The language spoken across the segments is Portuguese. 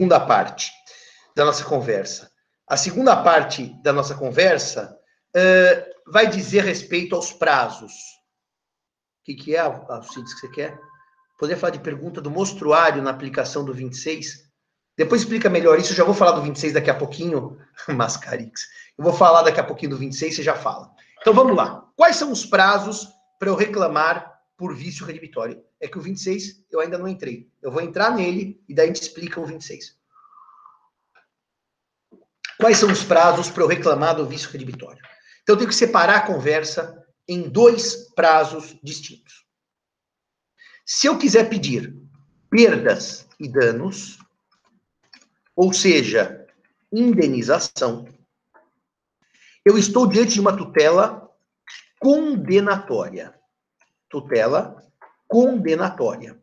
segunda parte da nossa conversa. A segunda parte da nossa conversa uh, vai dizer respeito aos prazos. O que, que é, Alcides, que você quer? Poderia falar de pergunta do mostruário na aplicação do 26? Depois explica melhor isso, eu já vou falar do 26 daqui a pouquinho, Mascarix. Eu vou falar daqui a pouquinho do 26, você já fala. Então vamos lá. Quais são os prazos para eu reclamar por vício redibitório? É que o 26 eu ainda não entrei. Eu vou entrar nele e daí a gente explica o 26. Quais são os prazos para eu reclamar do vício redibitório? Então eu tenho que separar a conversa em dois prazos distintos. Se eu quiser pedir perdas e danos, ou seja, indenização, eu estou diante de uma tutela condenatória. Tutela condenatória.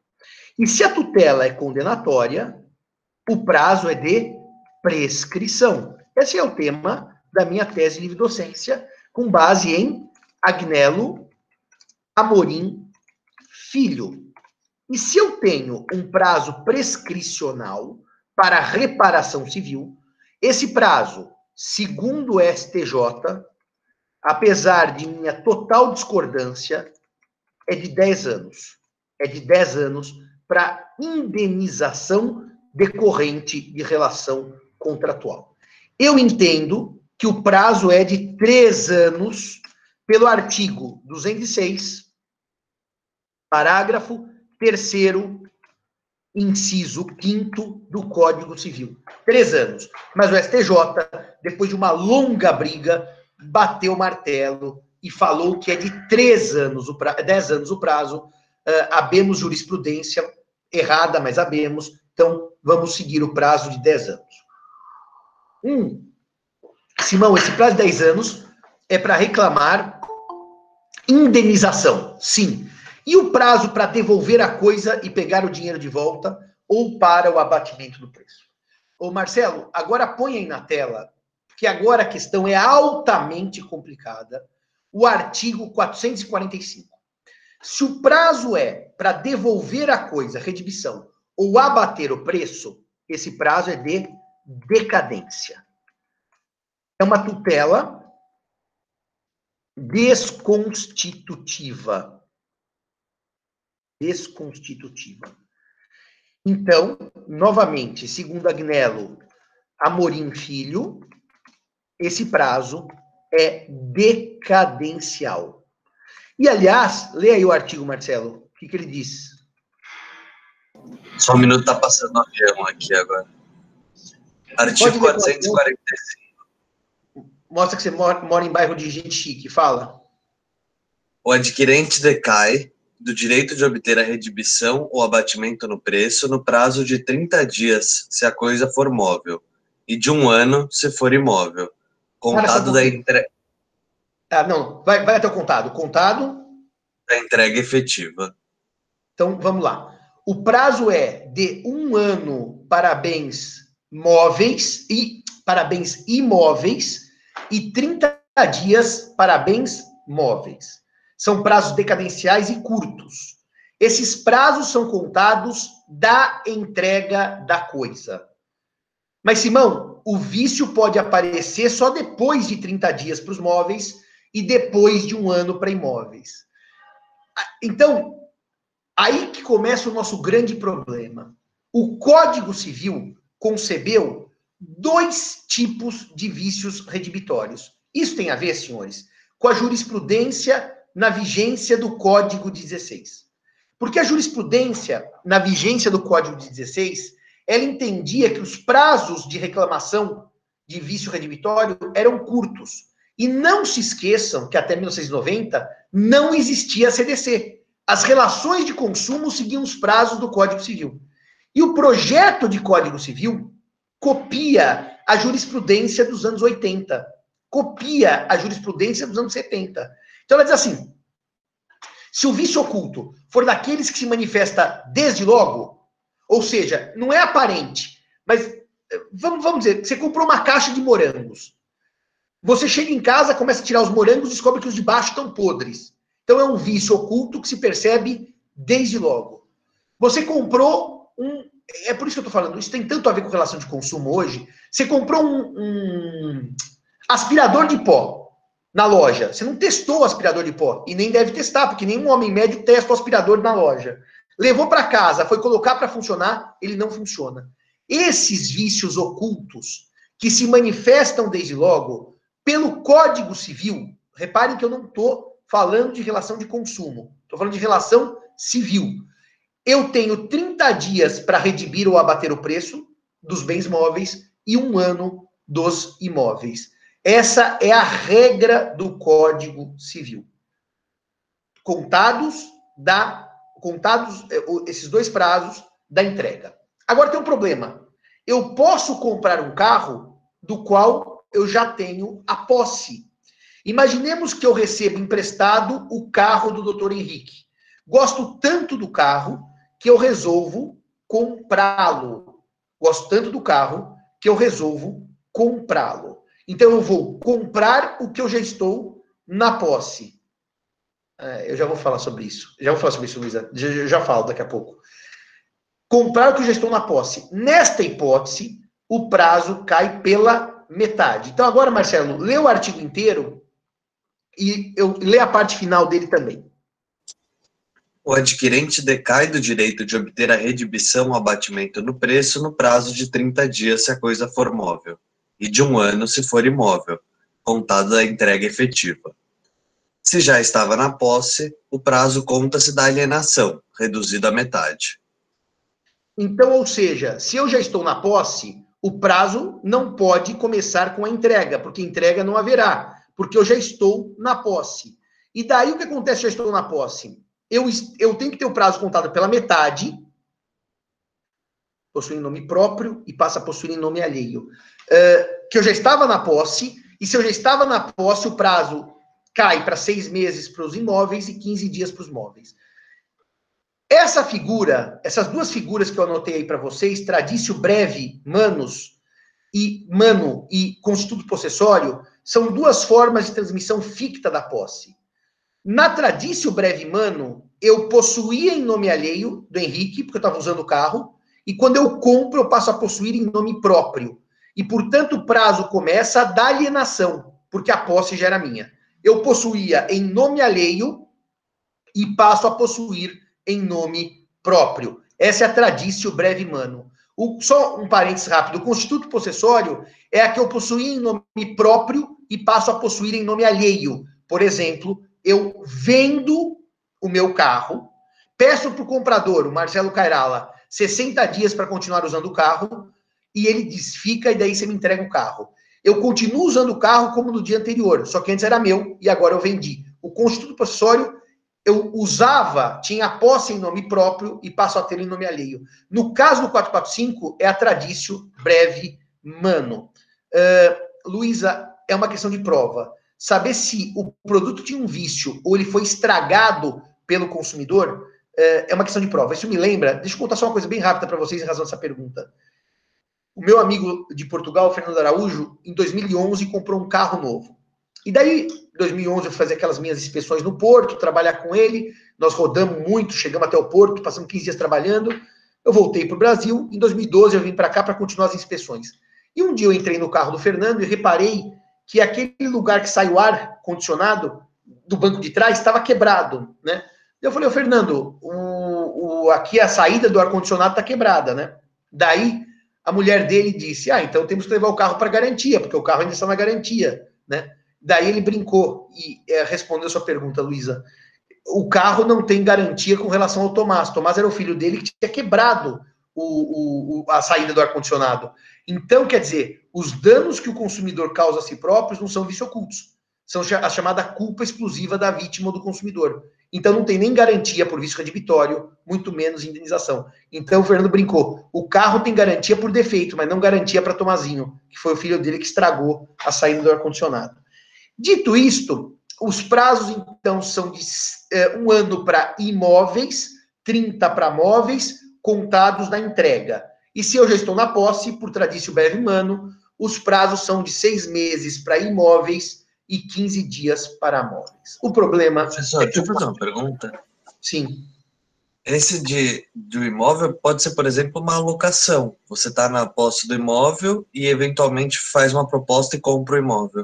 E se a tutela é condenatória, o prazo é de prescrição. Esse é o tema da minha tese de livre docência, com base em Agnello Amorim Filho. E se eu tenho um prazo prescricional para reparação civil, esse prazo, segundo o STJ, apesar de minha total discordância, é de 10 anos. É de 10 anos para indenização decorrente de relação contratual. Eu entendo que o prazo é de 3 anos pelo artigo 206, parágrafo terceiro, inciso quinto do Código Civil. Três anos. Mas o STJ, depois de uma longa briga, bateu o martelo e falou que é de três anos, o pra... dez anos o prazo. Uh, jurisprudência errada, mas abemos. Então, vamos seguir o prazo de dez anos. Um, Simão, esse prazo de dez anos é para reclamar indenização. Sim. E o prazo para devolver a coisa e pegar o dinheiro de volta ou para o abatimento do preço? Ô Marcelo, agora põe aí na tela, porque agora a questão é altamente complicada, o artigo 445. Se o prazo é para devolver a coisa, redibição, ou abater o preço, esse prazo é de decadência. É uma tutela desconstitutiva desconstitutiva. Então, novamente, segundo Agnello Amorim Filho, esse prazo é decadencial. E, aliás, leia aí o artigo, Marcelo. O que, que ele diz? Só um minuto, tá passando o avião aqui agora. Artigo 445. Mostra que você mora, mora em bairro de gente chique. Fala. O adquirente decai do direito de obter a redibição ou abatimento no preço no prazo de 30 dias, se a coisa for móvel, e de um ano, se for imóvel. Contado da entrega. Ah, não, vai, vai até o contado. Contado. Da entrega efetiva. Então, vamos lá. O prazo é de um ano para bens móveis e para bens imóveis e 30 dias para bens móveis. São prazos decadenciais e curtos. Esses prazos são contados da entrega da coisa. Mas, Simão, o vício pode aparecer só depois de 30 dias para os móveis e depois de um ano para imóveis. Então, aí que começa o nosso grande problema. O Código Civil concebeu dois tipos de vícios redibitórios. Isso tem a ver, senhores, com a jurisprudência na vigência do Código 16. Porque a jurisprudência, na vigência do Código 16, ela entendia que os prazos de reclamação de vício redivitório eram curtos. E não se esqueçam que até 1990 não existia CDC. As relações de consumo seguiam os prazos do Código Civil. E o projeto de Código Civil copia a jurisprudência dos anos 80, copia a jurisprudência dos anos 70. Então ela diz assim: se o vício oculto for daqueles que se manifesta desde logo, ou seja, não é aparente, mas eh, vamos, vamos dizer, você comprou uma caixa de morangos. Você chega em casa, começa a tirar os morangos descobre que os de baixo estão podres. Então é um vício oculto que se percebe desde logo. Você comprou um é por isso que eu estou falando, isso tem tanto a ver com relação de consumo hoje. Você comprou um, um aspirador de pó na loja. Você não testou o aspirador de pó e nem deve testar, porque nenhum homem médio testa o aspirador na loja. Levou para casa, foi colocar para funcionar, ele não funciona. Esses vícios ocultos que se manifestam desde logo pelo Código Civil, reparem que eu não estou falando de relação de consumo, estou falando de relação civil. Eu tenho 30 dias para redimir ou abater o preço dos bens móveis e um ano dos imóveis. Essa é a regra do Código Civil. Contados da contados eh, esses dois prazos da entrega. Agora tem um problema. Eu posso comprar um carro do qual eu já tenho a posse. Imaginemos que eu recebo emprestado o carro do Dr. Henrique. Gosto tanto do carro que eu resolvo comprá-lo. Gosto tanto do carro que eu resolvo comprá-lo. Então eu vou comprar o que eu já estou na posse. É, eu já vou falar sobre isso. Já vou falar sobre isso, Luísa. Já, já falo daqui a pouco. Comprar já estou na posse. Nesta hipótese, o prazo cai pela metade. Então agora, Marcelo, lê o artigo inteiro e eu lê a parte final dele também o adquirente decai do direito de obter a redibição ou abatimento no preço no prazo de 30 dias se a coisa for móvel, e de um ano se for imóvel, contado da entrega efetiva. Se já estava na posse, o prazo conta-se da alienação, reduzido à metade. Então, ou seja, se eu já estou na posse, o prazo não pode começar com a entrega, porque entrega não haverá, porque eu já estou na posse. E daí o que acontece eu estou na posse? eu, eu tenho que ter o prazo contado pela metade, possuindo nome próprio, e passa a possuir nome alheio. Uh, que eu já estava na posse, e se eu já estava na posse, o prazo cai para seis meses para os imóveis e 15 dias para os móveis. Essa figura, essas duas figuras que eu anotei aí para vocês, tradicio breve, manos, e mano e constituto possessório, são duas formas de transmissão ficta da posse. Na Tradicio Breve Mano, eu possuía em nome alheio do Henrique, porque eu estava usando o carro, e quando eu compro, eu passo a possuir em nome próprio. E, portanto, o prazo começa da alienação, porque a posse já era minha. Eu possuía em nome alheio e passo a possuir em nome próprio. Essa é a Tradicio Breve Mano. O, só um parênteses rápido: o constituto possessório é a que eu possuía em nome próprio e passo a possuir em nome alheio. Por exemplo, eu vendo o meu carro, peço para o comprador, o Marcelo Cairala, 60 dias para continuar usando o carro, e ele desfica e daí você me entrega o carro. Eu continuo usando o carro como no dia anterior, só que antes era meu e agora eu vendi. O constituto possessório eu usava, tinha posse em nome próprio e passo a ter em nome alheio. No caso do 445, é a tradício breve mano. Uh, Luísa, é uma questão de prova saber se o produto tinha um vício ou ele foi estragado pelo consumidor é, é uma questão de prova. Isso me lembra, deixa eu contar só uma coisa bem rápida para vocês em razão dessa pergunta. O meu amigo de Portugal, Fernando Araújo, em 2011 comprou um carro novo. E daí, em 2011, eu fui fazer aquelas minhas inspeções no porto, trabalhar com ele. Nós rodamos muito, chegamos até o porto, passamos 15 dias trabalhando. Eu voltei para o Brasil. Em 2012, eu vim para cá para continuar as inspeções. E um dia eu entrei no carro do Fernando e reparei que aquele lugar que sai o ar condicionado do banco de trás estava quebrado, né? Eu falei, ô Fernando, o, o, aqui a saída do ar-condicionado está quebrada, né? Daí a mulher dele disse, ah, então temos que levar o carro para garantia, porque o carro ainda está na garantia, né? Daí ele brincou e é, respondeu sua pergunta, Luísa. O carro não tem garantia com relação ao Tomás. Tomás era o filho dele que tinha quebrado o, o, a saída do ar-condicionado. Então, quer dizer, os danos que o consumidor causa a si próprios não são vício ocultos. São a chamada culpa exclusiva da vítima ou do consumidor. Então, não tem nem garantia por vício redibitório, muito menos indenização. Então, o Fernando brincou. O carro tem garantia por defeito, mas não garantia para Tomazinho, que foi o filho dele que estragou a saída do ar-condicionado. Dito isto, os prazos, então, são de é, um ano para imóveis, 30 para móveis, contados da entrega. E se eu já estou na posse, por tradição breve mano, os prazos são de seis meses para imóveis e 15 dias para móveis. O problema. Professor, é deixa eu fazer uma pergunta. Sim. Esse de, de um imóvel pode ser, por exemplo, uma alocação. Você está na posse do imóvel e eventualmente faz uma proposta e compra o imóvel.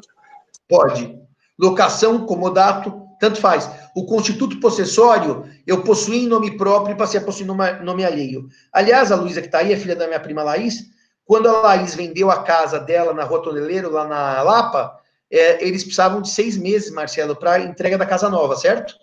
Pode. Locação, comodato, tanto faz. O constituto possessório, eu possuí em nome próprio e passei a possuir em nome alheio. Aliás, a Luísa que está aí, a filha da minha prima Laís, quando a Laís vendeu a casa dela na Rua Toneleiro, lá na Lapa, é, eles precisavam de seis meses, Marcelo, para entrega da casa nova, certo?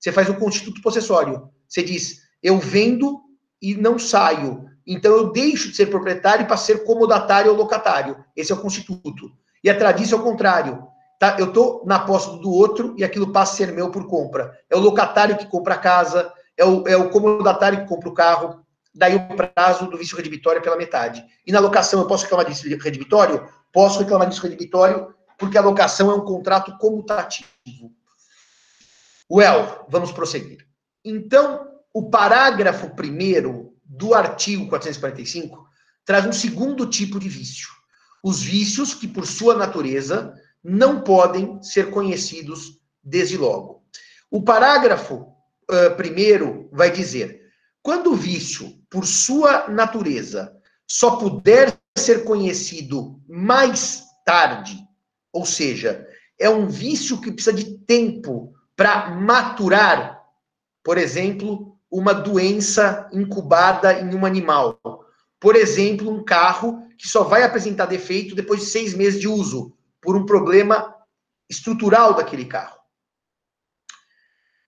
Você faz o constituto possessório. Você diz, eu vendo e não saio. Então eu deixo de ser proprietário para ser comodatário ou locatário. Esse é o constituto. E a tradição é o contrário. Tá? Eu estou na posse do outro e aquilo passa a ser meu por compra. É o locatário que compra a casa, é o, é o comodatário que compra o carro, daí o prazo do vício redibitório é pela metade. E na locação eu posso reclamar disso redibitório? Posso reclamar disso redibitório, porque a locação é um contrato comutativo. Well, vamos prosseguir. Então, o parágrafo primeiro do artigo 445 traz um segundo tipo de vício. Os vícios que, por sua natureza, não podem ser conhecidos desde logo. O parágrafo uh, primeiro vai dizer: quando o vício, por sua natureza, só puder ser conhecido mais tarde, ou seja, é um vício que precisa de tempo para maturar, por exemplo, uma doença incubada em um animal. Por exemplo, um carro que só vai apresentar defeito depois de seis meses de uso, por um problema estrutural daquele carro.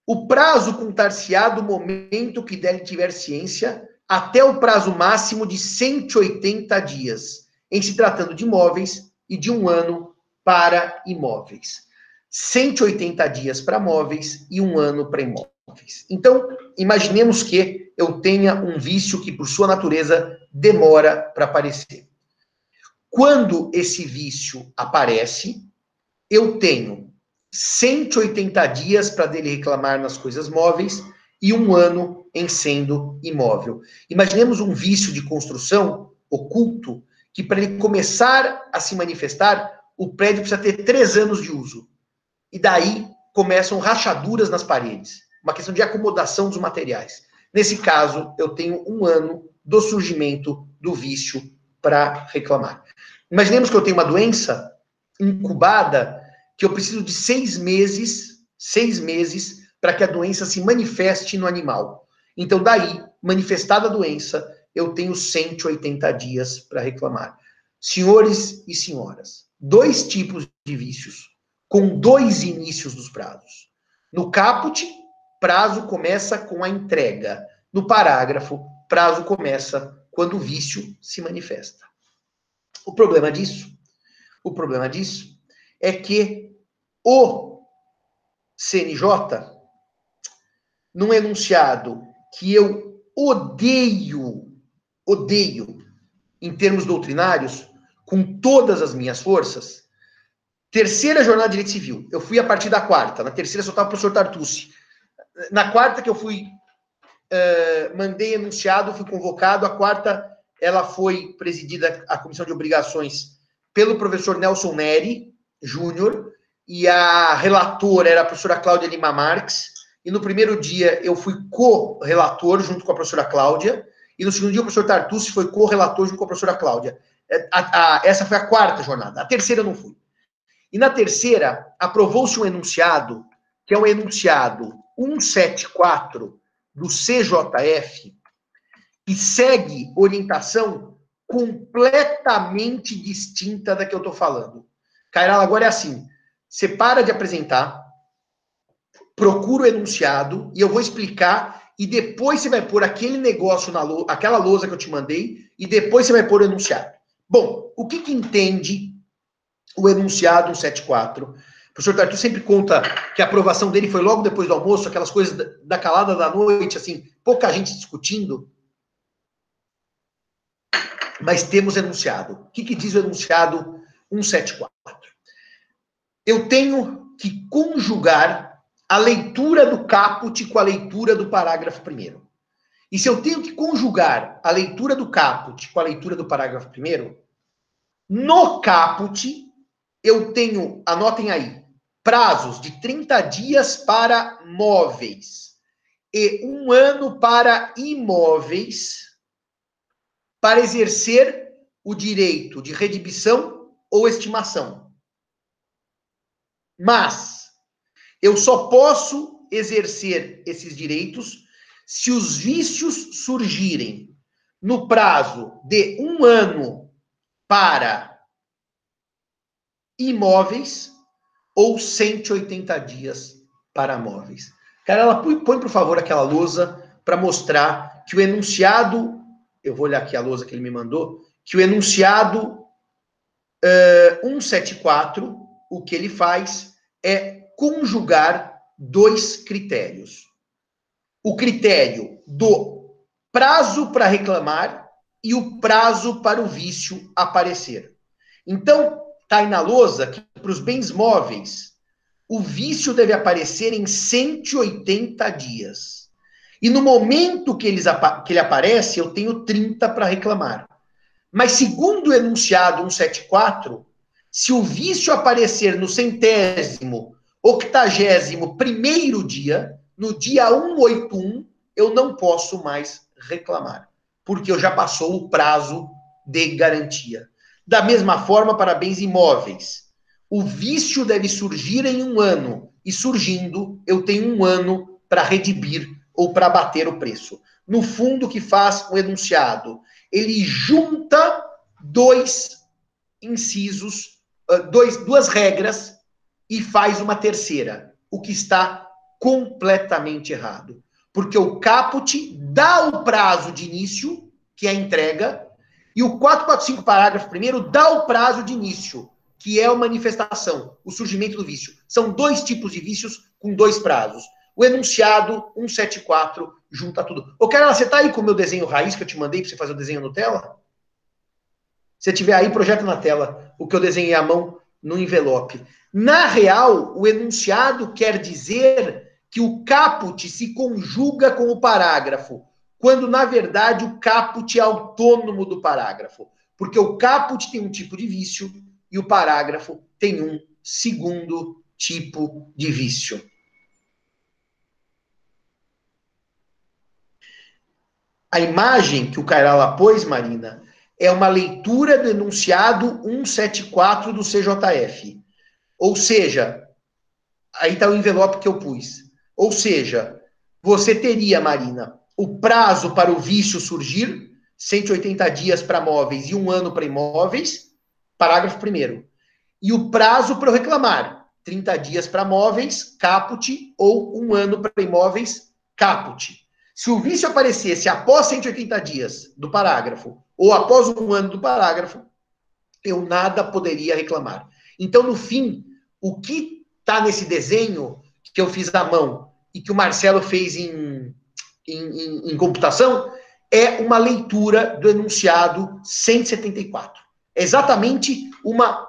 O prazo contar-se-á do momento que dele tiver ciência até o prazo máximo de 180 dias, em se tratando de imóveis e de um ano para imóveis. 180 dias para móveis e um ano para imóveis. Então, imaginemos que eu tenha um vício que, por sua natureza, demora para aparecer. Quando esse vício aparece, eu tenho 180 dias para dele reclamar nas coisas móveis e um ano em sendo imóvel. Imaginemos um vício de construção oculto que, para ele começar a se manifestar, o prédio precisa ter três anos de uso. E daí começam rachaduras nas paredes, uma questão de acomodação dos materiais. Nesse caso, eu tenho um ano do surgimento do vício para reclamar. Imaginemos que eu tenho uma doença incubada que eu preciso de seis meses, seis meses, para que a doença se manifeste no animal. Então, daí, manifestada a doença, eu tenho 180 dias para reclamar. Senhores e senhoras, dois tipos de vícios, com dois inícios dos prazos. No caput, prazo começa com a entrega. No parágrafo, prazo começa quando o vício se manifesta. O problema disso, o problema disso é que o CNJ, num enunciado que eu odeio, odeio, em termos doutrinários, com todas as minhas forças, terceira jornada de direito civil. Eu fui a partir da quarta. Na terceira só estava o professor Tartucci. Na quarta que eu fui, uh, mandei enunciado, fui convocado. A quarta, ela foi presidida, a comissão de obrigações, pelo professor Nelson Neri, Júnior, e a relatora era a professora Cláudia Lima Marques, e no primeiro dia eu fui co-relator junto com a professora Cláudia, e no segundo dia o professor Tartucci foi co-relator junto com a professora Cláudia. É, a, a, essa foi a quarta jornada, a terceira eu não fui. E na terceira, aprovou-se um enunciado, que é o um enunciado 174 do CJF, que segue orientação completamente distinta da que eu estou falando. Cairala, agora é assim: você para de apresentar, procura o enunciado e eu vou explicar e depois você vai pôr aquele negócio na aquela lousa que eu te mandei e depois você vai pôr o enunciado. Bom, o que que entende o enunciado 174? O professor Tartu sempre conta que a aprovação dele foi logo depois do almoço, aquelas coisas da calada da noite, assim, pouca gente discutindo. Mas temos enunciado. O que, que diz o enunciado 174? eu tenho que conjugar a leitura do caput com a leitura do parágrafo primeiro. E se eu tenho que conjugar a leitura do caput com a leitura do parágrafo primeiro, no caput eu tenho, anotem aí, prazos de 30 dias para móveis e um ano para imóveis para exercer o direito de redibição ou estimação. Mas eu só posso exercer esses direitos se os vícios surgirem no prazo de um ano para imóveis ou 180 dias para móveis. Cara, ela põe, põe por favor aquela lousa para mostrar que o enunciado, eu vou olhar aqui a lousa que ele me mandou, que o enunciado uh, 174, o que ele faz é conjugar dois critérios. O critério do prazo para reclamar e o prazo para o vício aparecer. Então, está aí na lousa que para os bens móveis, o vício deve aparecer em 180 dias. E no momento que, eles, que ele aparece, eu tenho 30 para reclamar. Mas segundo o enunciado 174, se o vício aparecer no centésimo, octagésimo primeiro dia, no dia 181, eu não posso mais reclamar, porque eu já passou o prazo de garantia. Da mesma forma para bens imóveis. O vício deve surgir em um ano, e surgindo, eu tenho um ano para redibir ou para bater o preço. No fundo, o que faz o enunciado? Ele junta dois incisos, dois, duas regras e faz uma terceira, o que está completamente errado. Porque o caput dá o prazo de início, que é a entrega, e o 445, parágrafo primeiro, dá o prazo de início, que é a manifestação, o surgimento do vício. São dois tipos de vícios com dois prazos. O enunciado 174 junta tudo. Ô, Carla, você tá aí com o meu desenho raiz que eu te mandei para você fazer o desenho no tela? Se tiver aí, projeta na tela o que eu desenhei à mão no envelope. Na real, o enunciado quer dizer que o caput se conjuga com o parágrafo quando na verdade o caput é autônomo do parágrafo, porque o caput tem um tipo de vício e o parágrafo tem um segundo tipo de vício. A imagem que o Cairala pôs, Marina, é uma leitura do enunciado 174 do CJF. Ou seja, aí está o envelope que eu pus. Ou seja, você teria, Marina, o prazo para o vício surgir, 180 dias para móveis e um ano para imóveis, parágrafo primeiro. E o prazo para reclamar, 30 dias para móveis, caput, ou um ano para imóveis, caput. Se o vício aparecesse após 180 dias do parágrafo, ou após um ano do parágrafo, eu nada poderia reclamar. Então, no fim, o que está nesse desenho que eu fiz à mão e que o Marcelo fez em em, em, em computação, é uma leitura do enunciado 174. É exatamente uma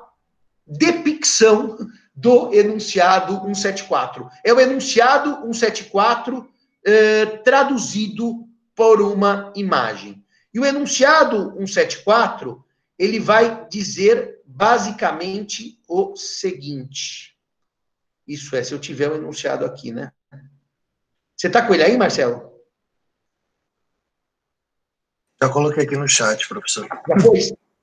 depicção do enunciado 174. É o enunciado 174 eh, traduzido por uma imagem. E o enunciado 174, ele vai dizer basicamente o seguinte. Isso é, se eu tiver o um enunciado aqui, né? Você está com ele aí, Marcelo? Já coloquei aqui no chat, professor. Já foi?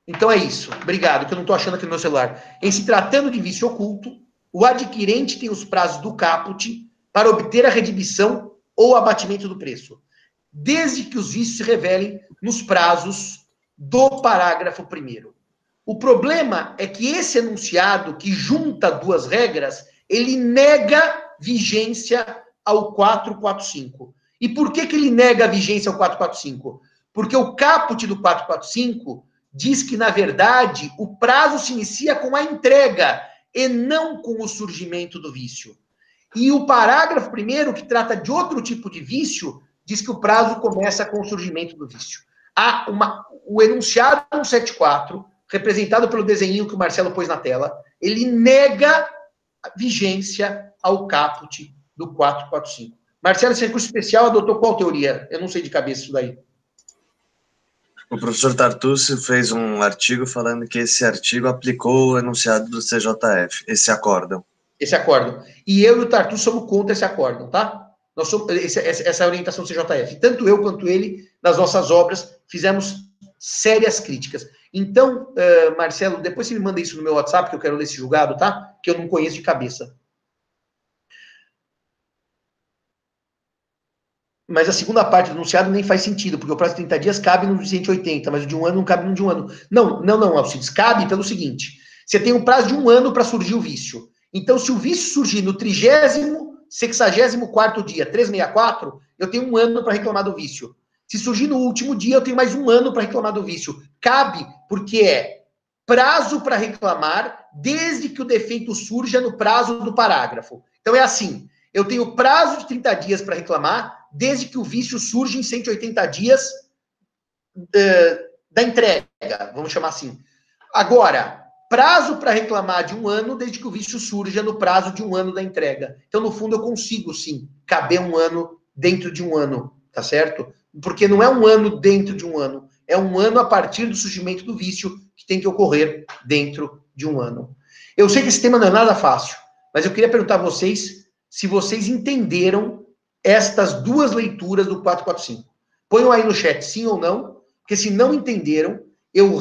Então é isso. Obrigado, que eu não estou achando aqui no meu celular. Em se tratando de vício oculto, o adquirente tem os prazos do caput para obter a redibição ou abatimento do preço, desde que os vícios se revelem nos prazos do parágrafo primeiro. O problema é que esse enunciado que junta duas regras, ele nega vigência ao 445. E por que, que ele nega a vigência ao 445? Porque o caput do 445 diz que, na verdade, o prazo se inicia com a entrega e não com o surgimento do vício. E o parágrafo primeiro, que trata de outro tipo de vício, diz que o prazo começa com o surgimento do vício. Há uma, o enunciado 174, representado pelo desenho que o Marcelo pôs na tela, ele nega vigência ao caput do 445. Marcelo, esse recurso especial adotou qual teoria? Eu não sei de cabeça isso daí. O professor Tartucci fez um artigo falando que esse artigo aplicou o enunciado do CJF, esse acórdão. Esse acórdão. E eu e o Tartucci somos contra esse acórdão, tá? Nós somos, essa é a orientação do CJF. Tanto eu quanto ele, nas nossas obras, fizemos sérias críticas. Então, uh, Marcelo, depois você me manda isso no meu WhatsApp, que eu quero ler esse julgado, tá? Que eu não conheço de cabeça. Mas a segunda parte do enunciado nem faz sentido, porque o prazo de 30 dias cabe no 180, mas o de um ano não cabe no de um ano. Não, não, não, Alcides, cabe pelo seguinte: você tem um prazo de um ano para surgir o vício. Então, se o vício surgir no trigésimo, sexagésimo quarto dia, 364, eu tenho um ano para reclamar do vício. Se surgir no último dia, eu tenho mais um ano para reclamar do vício. Cabe, porque é prazo para reclamar desde que o defeito surja no prazo do parágrafo. Então é assim: eu tenho prazo de 30 dias para reclamar, desde que o vício surge em 180 dias uh, da entrega, vamos chamar assim. Agora, prazo para reclamar de um ano, desde que o vício surja no prazo de um ano da entrega. Então, no fundo, eu consigo, sim, caber um ano dentro de um ano, tá certo? Porque não é um ano dentro de um ano, é um ano a partir do surgimento do vício que tem que ocorrer dentro de um ano. Eu sei que esse tema não é nada fácil, mas eu queria perguntar a vocês se vocês entenderam estas duas leituras do 445. Ponham aí no chat sim ou não, porque se não entenderam, eu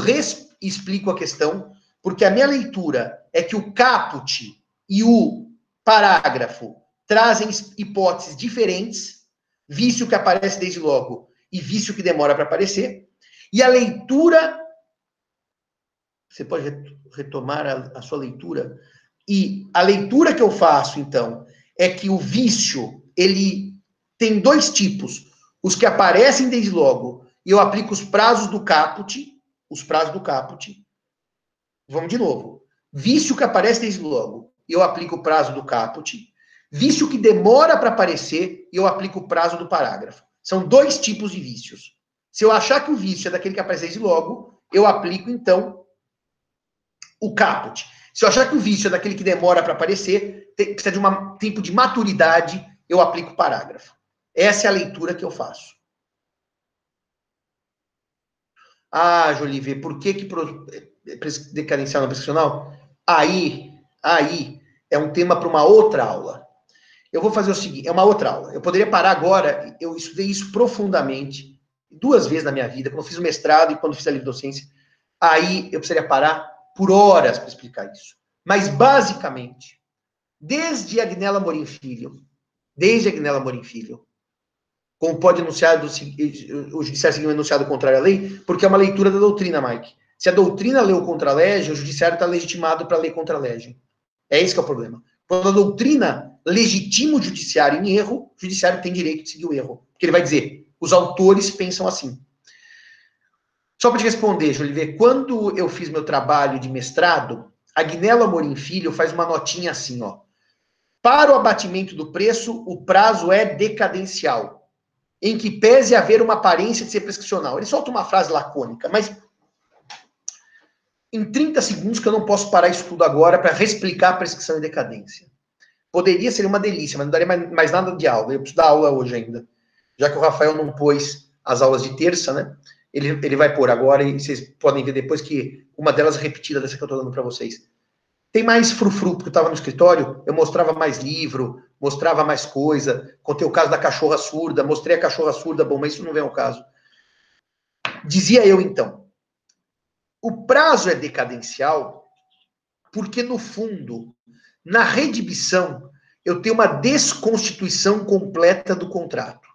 explico a questão, porque a minha leitura é que o caput e o parágrafo trazem hipóteses diferentes, vício que aparece desde logo e vício que demora para aparecer, e a leitura você pode retomar a, a sua leitura e a leitura que eu faço então é que o vício ele tem dois tipos. Os que aparecem desde logo, e eu aplico os prazos do caput, os prazos do caput. Vamos de novo. Vício que aparece desde logo, eu aplico o prazo do caput. Vício que demora para aparecer, e eu aplico o prazo do parágrafo. São dois tipos de vícios. Se eu achar que o vício é daquele que aparece logo, eu aplico, então, o caput. Se eu achar que o vício é daquele que demora para aparecer, precisa de um tempo de maturidade, eu aplico o parágrafo. Essa é a leitura que eu faço. Ah, Jolivier, por que que decadencial não prescricional? Aí, aí é um tema para uma outra aula. Eu vou fazer o seguinte, é uma outra aula. Eu poderia parar agora, eu estudei isso profundamente, duas vezes na minha vida, quando eu fiz o mestrado e quando fiz a livre docência. Aí eu precisaria parar por horas para explicar isso. Mas basicamente, desde Agnella Morim Filho, desde Agnella Morim Filho, como pode anunciar o judiciário seguir um enunciado contrário à lei, porque é uma leitura da doutrina, Mike. Se a doutrina leu contra a lege, o judiciário está legitimado para ler contra a lege. É esse que é o problema. Quando a doutrina legitima o judiciário em erro, o judiciário tem direito de seguir o erro. Porque ele vai dizer, os autores pensam assim. Só para te responder, Jolivet, quando eu fiz meu trabalho de mestrado, a Guinela Amorim Filho faz uma notinha assim, ó. Para o abatimento do preço, o prazo é decadencial em que pese haver uma aparência de ser prescricional. Ele solta uma frase lacônica, mas em 30 segundos, que eu não posso parar isso tudo agora para reexplicar a prescrição e decadência. Poderia ser uma delícia, mas não daria mais, mais, nada de aula. Eu preciso dar aula hoje ainda. Já que o Rafael não pôs as aulas de terça, né? Ele, ele vai pôr agora e vocês podem ver depois que uma delas é repetida dessa que eu estou dando para vocês. Tem mais frufru, porque eu estava no escritório, eu mostrava mais livro, mostrava mais coisa, contei o caso da cachorra surda, mostrei a cachorra surda, bom, mas isso não vem ao caso. Dizia eu então, o prazo é decadencial porque, no fundo, na redibição, eu tenho uma desconstituição completa do contrato.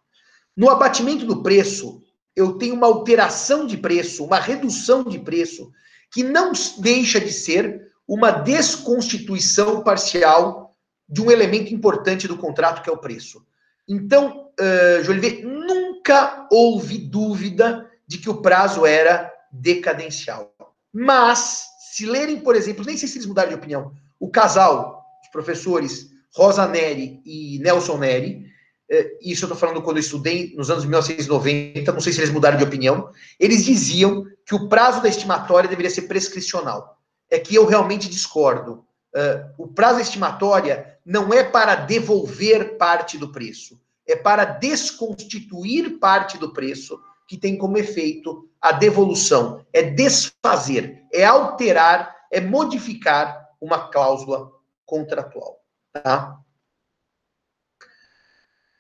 No abatimento do preço, eu tenho uma alteração de preço, uma redução de preço, que não deixa de ser uma desconstituição parcial de um elemento importante do contrato, que é o preço. Então, uh, Jolivet, nunca houve dúvida de que o prazo era decadencial. Mas, se lerem, por exemplo, nem sei se eles mudaram de opinião, o casal, professores Rosa Neri e Nelson Neri, uh, isso eu estou falando quando eu estudei nos anos 1990, não sei se eles mudaram de opinião, eles diziam que o prazo da estimatória deveria ser prescricional é que eu realmente discordo. Uh, o prazo estimatória não é para devolver parte do preço, é para desconstituir parte do preço, que tem como efeito a devolução. É desfazer, é alterar, é modificar uma cláusula contratual. Tá?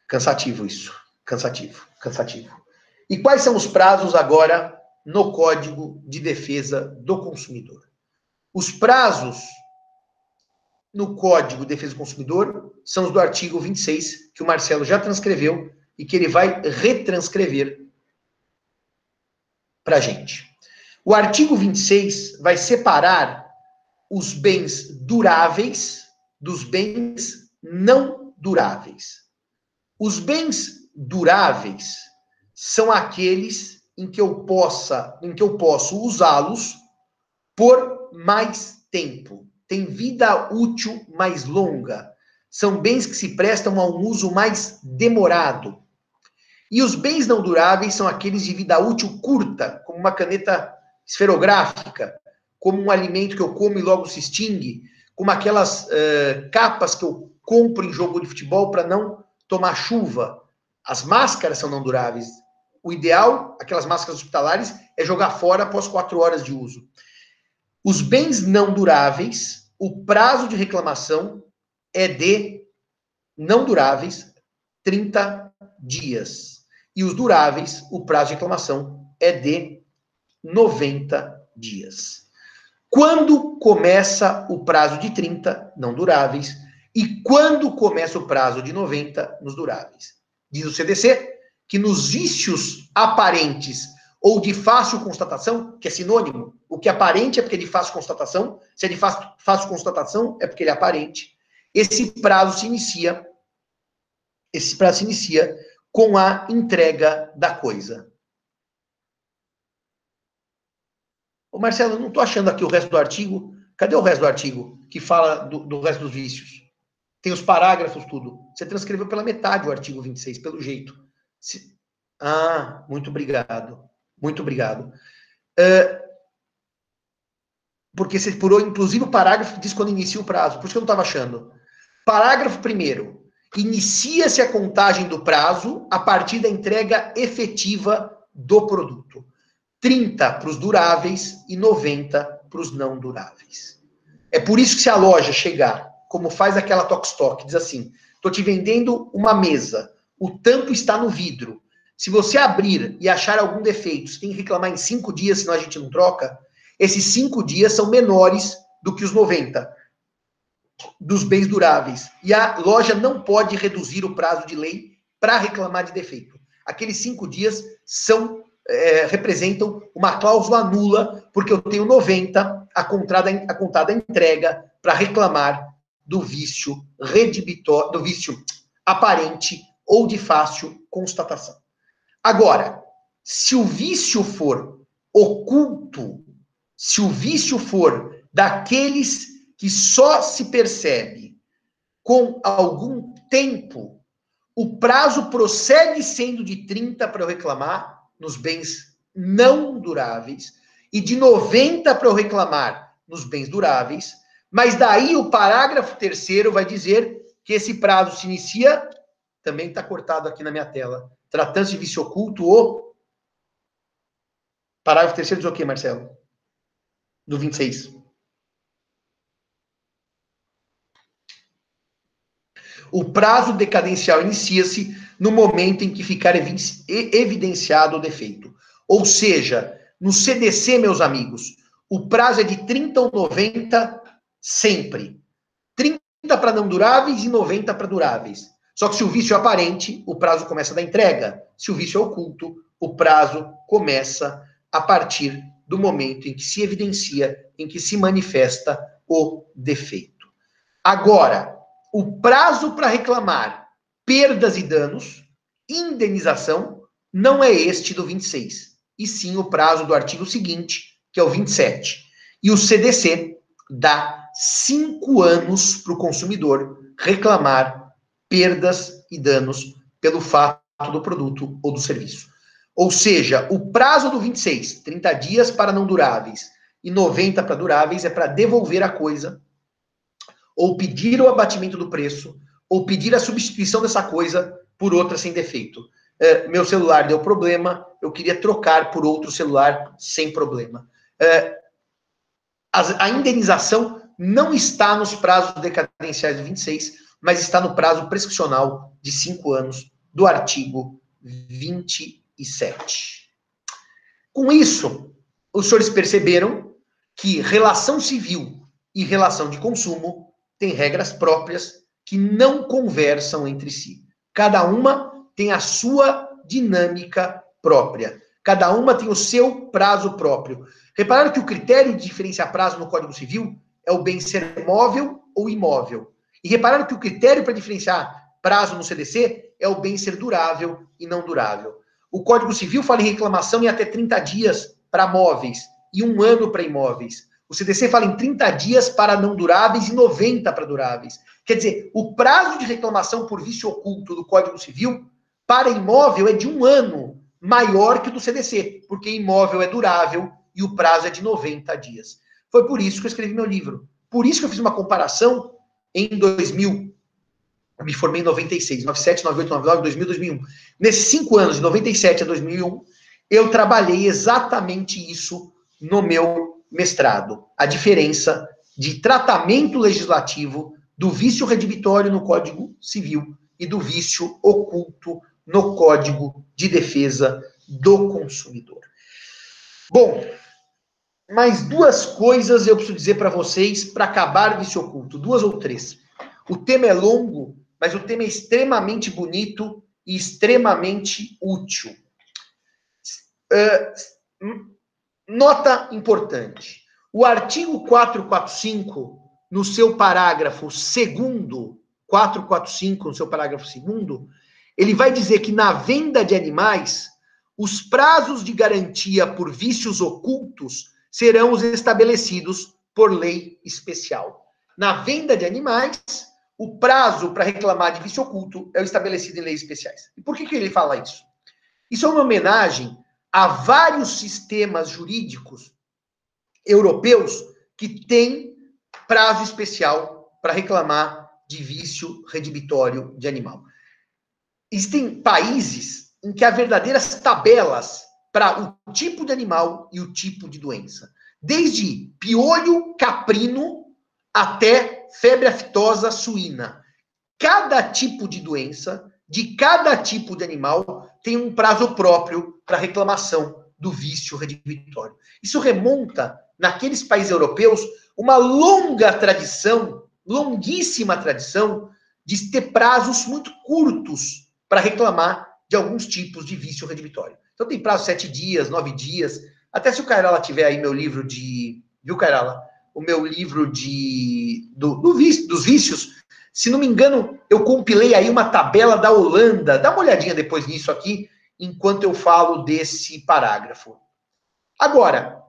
Cansativo isso. Cansativo, cansativo. E quais são os prazos agora no Código de Defesa do Consumidor? Os prazos no Código de Defesa do Consumidor são os do artigo 26, que o Marcelo já transcreveu e que ele vai retranscrever para a gente. O artigo 26 vai separar os bens duráveis dos bens não duráveis. Os bens duráveis são aqueles em que eu possa, em que eu posso usá-los por mais tempo. Tem vida útil mais longa. São bens que se prestam a um uso mais demorado. E os bens não duráveis são aqueles de vida útil curta, como uma caneta esferográfica, como um alimento que eu como e logo se extingue, como aquelas uh, capas que eu compro em jogo de futebol para não tomar chuva. As máscaras são não duráveis. O ideal, aquelas máscaras hospitalares, é jogar fora após quatro horas de uso. Os bens não duráveis, o prazo de reclamação é de não duráveis 30 dias. E os duráveis, o prazo de reclamação é de 90 dias. Quando começa o prazo de 30 não duráveis e quando começa o prazo de 90 nos duráveis? Diz o CDC que nos vícios aparentes ou de fácil constatação, que é sinônimo, o que é aparente é porque é de fácil constatação, se é de fácil, fácil constatação é porque ele é aparente. Esse prazo se inicia esse prazo se inicia com a entrega da coisa. Ô Marcelo, não estou achando aqui o resto do artigo. Cadê o resto do artigo que fala do, do resto dos vícios? Tem os parágrafos, tudo. Você transcreveu pela metade o artigo 26, pelo jeito. Se... Ah, muito obrigado. Muito obrigado. Uh, porque você purou, inclusive, o parágrafo que diz quando inicia o prazo. Por isso que eu não estava achando. Parágrafo primeiro. Inicia-se a contagem do prazo a partir da entrega efetiva do produto. 30 para os duráveis e 90 para os não duráveis. É por isso que se a loja chegar, como faz aquela Tokstok, diz assim: estou te vendendo uma mesa, o tampo está no vidro. Se você abrir e achar algum defeito, você tem que reclamar em cinco dias, senão a gente não troca. Esses cinco dias são menores do que os 90 dos bens duráveis. E a loja não pode reduzir o prazo de lei para reclamar de defeito. Aqueles cinco dias são é, representam uma cláusula nula, porque eu tenho 90 a contada, a contada entrega para reclamar do vício redibitório, do vício aparente ou de fácil constatação. Agora, se o vício for oculto, se o vício for daqueles que só se percebe com algum tempo, o prazo prossegue sendo de 30 para eu reclamar nos bens não duráveis e de 90 para eu reclamar nos bens duráveis, mas daí o parágrafo terceiro vai dizer que esse prazo se inicia, também está cortado aqui na minha tela, tratando-se de vício oculto ou... Parágrafo terceiro diz o quê, Marcelo? Do 26. O prazo decadencial inicia-se no momento em que ficar evidenciado o defeito. Ou seja, no CDC, meus amigos, o prazo é de 30 ou 90 sempre. 30 para não duráveis e 90 para duráveis. Só que se o vício é aparente, o prazo começa da entrega. Se o vício é oculto, o prazo começa a partir do momento em que se evidencia, em que se manifesta o defeito. Agora, o prazo para reclamar perdas e danos, indenização, não é este do 26, e sim o prazo do artigo seguinte, que é o 27. E o CDC dá cinco anos para o consumidor reclamar perdas e danos pelo fato do produto ou do serviço. Ou seja, o prazo do 26, 30 dias para não duráveis e 90 para duráveis, é para devolver a coisa ou pedir o abatimento do preço, ou pedir a substituição dessa coisa por outra sem defeito. É, meu celular deu problema, eu queria trocar por outro celular sem problema. É, a, a indenização não está nos prazos decadenciais de 26, mas está no prazo prescricional de cinco anos do artigo 27. Com isso, os senhores perceberam que relação civil e relação de consumo têm regras próprias que não conversam entre si. Cada uma tem a sua dinâmica própria. Cada uma tem o seu prazo próprio. Repararam que o critério de diferenciar prazo no Código Civil é o bem ser móvel ou imóvel. E repararam que o critério para diferenciar prazo no CDC é o bem ser durável e não durável. O Código Civil fala em reclamação em até 30 dias para móveis e um ano para imóveis. O CDC fala em 30 dias para não duráveis e 90 para duráveis. Quer dizer, o prazo de reclamação por vício oculto do Código Civil para imóvel é de um ano maior que o do CDC, porque imóvel é durável e o prazo é de 90 dias. Foi por isso que eu escrevi meu livro. Por isso que eu fiz uma comparação em 2000. Eu me formei em 96, 97, 98, 99, 2000, 2001. Nesses cinco anos, de 97 a 2001, eu trabalhei exatamente isso no meu mestrado. A diferença de tratamento legislativo do vício redibitório no Código Civil e do vício oculto no Código de Defesa do Consumidor. Bom, mais duas coisas eu preciso dizer para vocês para acabar vício oculto, duas ou três. O tema é longo, mas o tema é extremamente bonito e extremamente útil. Uh, nota importante: o artigo 445, no seu parágrafo segundo, 445, no seu parágrafo segundo, ele vai dizer que na venda de animais, os prazos de garantia por vícios ocultos serão os estabelecidos por lei especial. Na venda de animais, o prazo para reclamar de vício oculto é estabelecido em leis especiais. E por que, que ele fala isso? Isso é uma homenagem a vários sistemas jurídicos europeus que têm prazo especial para reclamar de vício redibitório de animal. Existem países em que há verdadeiras tabelas para o tipo de animal e o tipo de doença. Desde piolho caprino até febre aftosa suína. Cada tipo de doença, de cada tipo de animal, tem um prazo próprio para reclamação do vício redivitório. Isso remonta, naqueles países europeus, uma longa tradição, longuíssima tradição, de ter prazos muito curtos para reclamar de alguns tipos de vício redivitório. Então tem prazo sete dias, nove dias. Até se o Cairala tiver aí meu livro de. Viu, Cairala? O meu livro de. Do, do vício, dos vícios. Se não me engano, eu compilei aí uma tabela da Holanda. Dá uma olhadinha depois nisso aqui, enquanto eu falo desse parágrafo. Agora,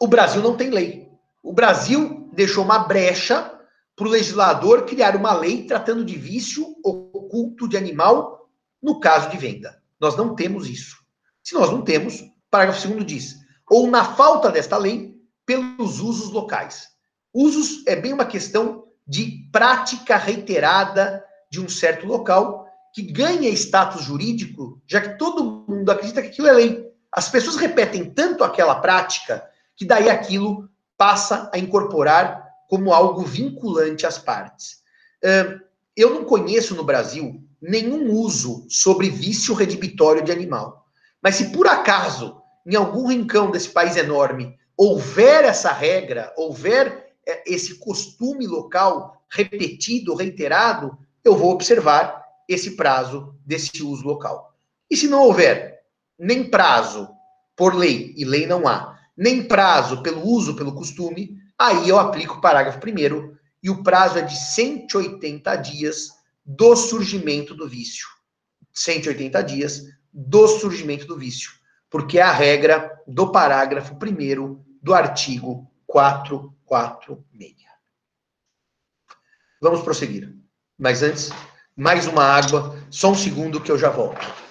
o Brasil não tem lei. O Brasil deixou uma brecha para o legislador criar uma lei tratando de vício oculto de animal no caso de venda. Nós não temos isso. Se nós não temos, parágrafo 2 diz: ou na falta desta lei, pelos usos locais. Usos é bem uma questão de prática reiterada de um certo local que ganha status jurídico, já que todo mundo acredita que aquilo é lei. As pessoas repetem tanto aquela prática que daí aquilo passa a incorporar como algo vinculante às partes. Eu não conheço no Brasil nenhum uso sobre vício redibitório de animal. Mas se por acaso, em algum rincão desse país enorme, houver essa regra, houver esse costume local repetido, reiterado, eu vou observar esse prazo desse uso local. E se não houver nem prazo por lei, e lei não há, nem prazo pelo uso, pelo costume, aí eu aplico o parágrafo primeiro e o prazo é de 180 dias do surgimento do vício. 180 dias do surgimento do vício, porque é a regra do parágrafo 1 do artigo 446. Vamos prosseguir. Mas antes, mais uma água, só um segundo que eu já volto.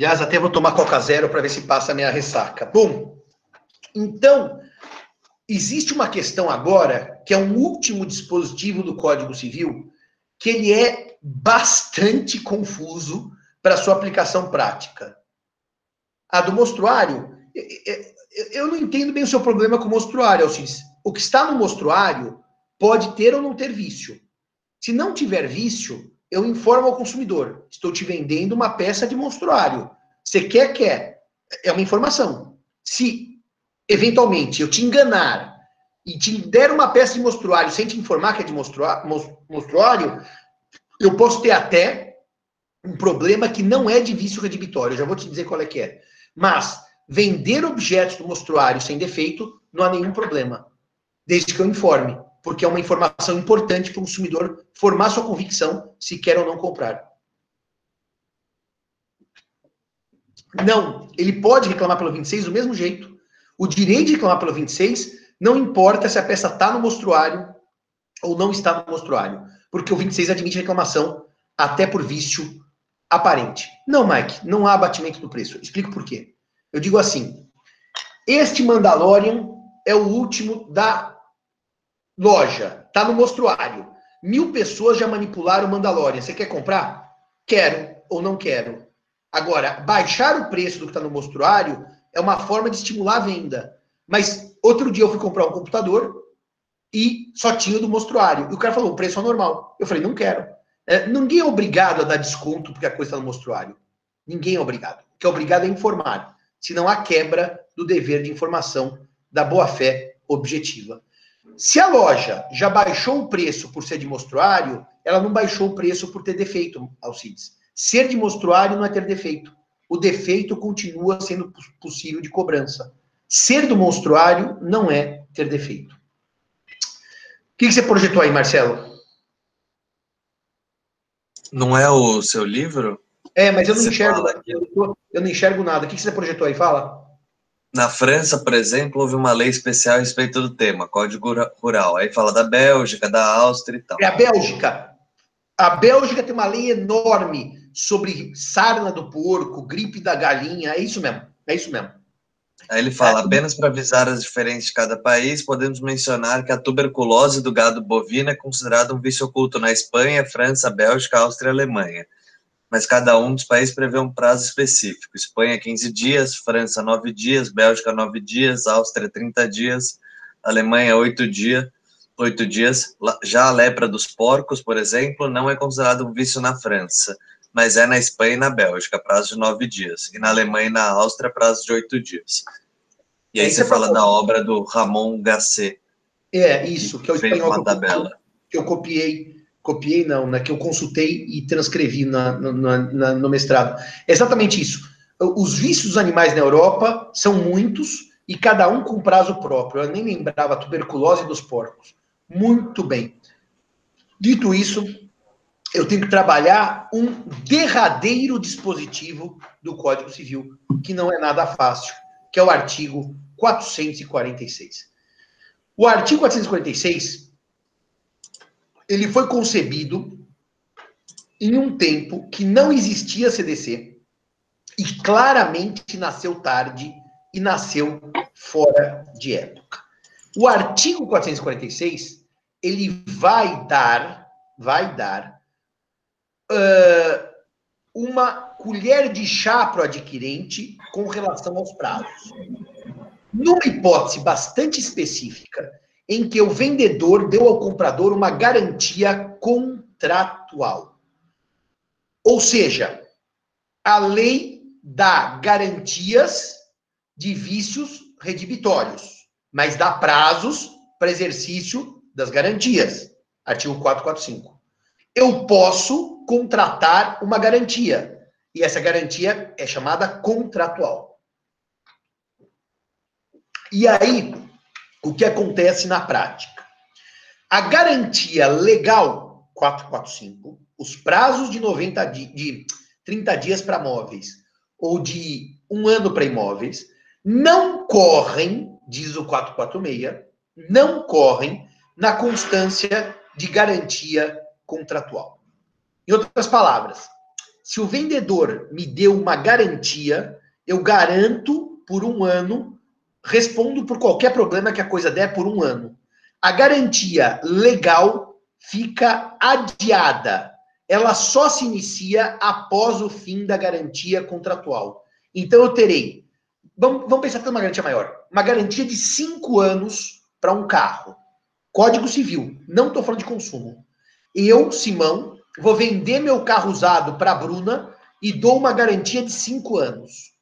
Aliás, até vou tomar Coca Zero para ver se passa a minha ressaca. Bom, então, existe uma questão agora, que é um último dispositivo do Código Civil, que ele é bastante confuso para sua aplicação prática. A do mostruário, eu não entendo bem o seu problema com o mostruário, Alcides. O que está no mostruário pode ter ou não ter vício. Se não tiver vício, eu informo ao consumidor: estou te vendendo uma peça de monstruário. Você quer, quer. É uma informação. Se, eventualmente, eu te enganar e te der uma peça de monstruário sem te informar que é de monstruário, eu posso ter até um problema que não é de vício redibitório. Eu já vou te dizer qual é que é. Mas vender objetos do monstruário sem defeito, não há nenhum problema. Desde que eu informe porque é uma informação importante para o consumidor formar sua convicção se quer ou não comprar. Não, ele pode reclamar pelo 26 do mesmo jeito. O direito de reclamar pelo 26 não importa se a peça está no mostruário ou não está no mostruário, porque o 26 admite reclamação até por vício aparente. Não, Mike, não há abatimento do preço. Explico por quê. Eu digo assim: este Mandalorian é o último da Loja, tá no mostruário. Mil pessoas já manipularam o Mandalorian. Você quer comprar? Quero ou não quero. Agora, baixar o preço do que está no mostruário é uma forma de estimular a venda. Mas outro dia eu fui comprar um computador e só tinha o do mostruário. E o cara falou, o preço é normal. Eu falei, não quero. É, ninguém é obrigado a dar desconto porque a coisa está no mostruário. Ninguém é obrigado. O que é obrigado é informar. Senão há quebra do dever de informação da boa-fé objetiva. Se a loja já baixou o preço por ser de mostruário, ela não baixou o preço por ter defeito, Alcides. Ser de mostruário não é ter defeito. O defeito continua sendo possível de cobrança. Ser do monstruário não é ter defeito. O que, você projetou aí, Marcelo? Não é o seu livro? É, mas eu não enxergo. Eu não enxergo nada. O que você projetou aí? Fala. Na França, por exemplo, houve uma lei especial a respeito do tema, Código Rural. Aí fala da Bélgica, da Áustria e tal. É a Bélgica. A Bélgica tem uma lei enorme sobre sarna do porco, gripe da galinha. É isso mesmo. É isso mesmo. Aí ele fala, é. apenas para avisar as diferenças de cada país, podemos mencionar que a tuberculose do gado bovino é considerada um vício oculto na Espanha, França, Bélgica, Áustria e Alemanha mas cada um dos países prevê um prazo específico. Espanha, 15 dias, França, 9 dias, Bélgica, 9 dias, Áustria, 30 dias, Alemanha, 8 dias. 8 dias. Já a lepra dos porcos, por exemplo, não é considerado um vício na França, mas é na Espanha e na Bélgica, prazo de 9 dias. E na Alemanha e na Áustria, prazo de 8 dias. E aí, aí você, fala falou... da obra do Ramon Gasset. É, isso, que, que é o espanhol uma tabela. que eu copiei copiei não, né, que eu consultei e transcrevi na, na, na, no mestrado. É exatamente isso. Os vícios dos animais na Europa são muitos e cada um com prazo próprio. Eu nem lembrava a tuberculose dos porcos. Muito bem. Dito isso, eu tenho que trabalhar um derradeiro dispositivo do Código Civil, que não é nada fácil, que é o artigo 446. O artigo 446 ele foi concebido em um tempo que não existia CDC e claramente nasceu tarde e nasceu fora de época. O artigo 446 ele vai dar, vai dar uh, uma colher de chá para o adquirente com relação aos prazos. Numa hipótese bastante específica, em que o vendedor deu ao comprador uma garantia contratual. Ou seja, a lei dá garantias de vícios redibitórios, mas dá prazos para exercício das garantias. Artigo 445. Eu posso contratar uma garantia, e essa garantia é chamada contratual. E aí, o que acontece na prática? A garantia legal 445, os prazos de 90 di de 30 dias para móveis ou de um ano para imóveis não correm, diz o 446, não correm na constância de garantia contratual. Em outras palavras, se o vendedor me deu uma garantia, eu garanto por um ano, respondo por qualquer problema que a coisa der por um ano. A garantia legal fica adiada. Ela só se inicia após o fim da garantia contratual. Então eu terei, vamos, vamos pensar uma garantia maior, uma garantia de cinco anos para um carro. Código Civil, não estou falando de consumo. Eu, Simão, vou vender meu carro usado para a Bruna e dou uma garantia de cinco anos.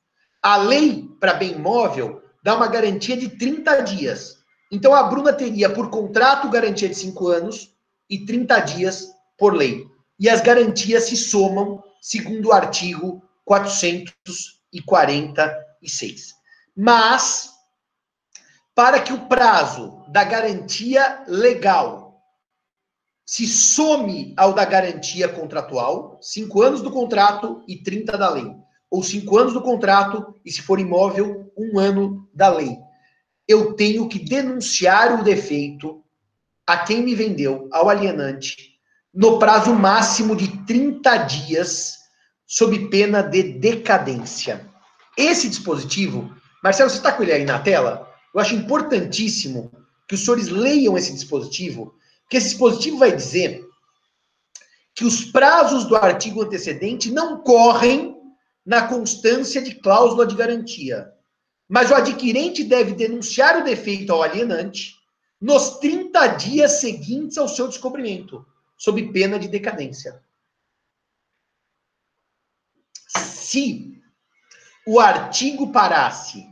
A lei para bem imóvel dá uma garantia de 30 dias. Então a Bruna teria por contrato garantia de cinco anos e 30 dias por lei. E as garantias se somam segundo o artigo 446. Mas, para que o prazo da garantia legal se some ao da garantia contratual, cinco anos do contrato e 30 da lei. Ou cinco anos do contrato e, se for imóvel, um ano da lei. Eu tenho que denunciar o defeito a quem me vendeu, ao alienante, no prazo máximo de 30 dias, sob pena de decadência. Esse dispositivo, Marcelo, você está com ele aí na tela? Eu acho importantíssimo que os senhores leiam esse dispositivo, porque esse dispositivo vai dizer que os prazos do artigo antecedente não correm na constância de cláusula de garantia. Mas o adquirente deve denunciar o defeito ao alienante nos 30 dias seguintes ao seu descobrimento, sob pena de decadência. Se o artigo parasse,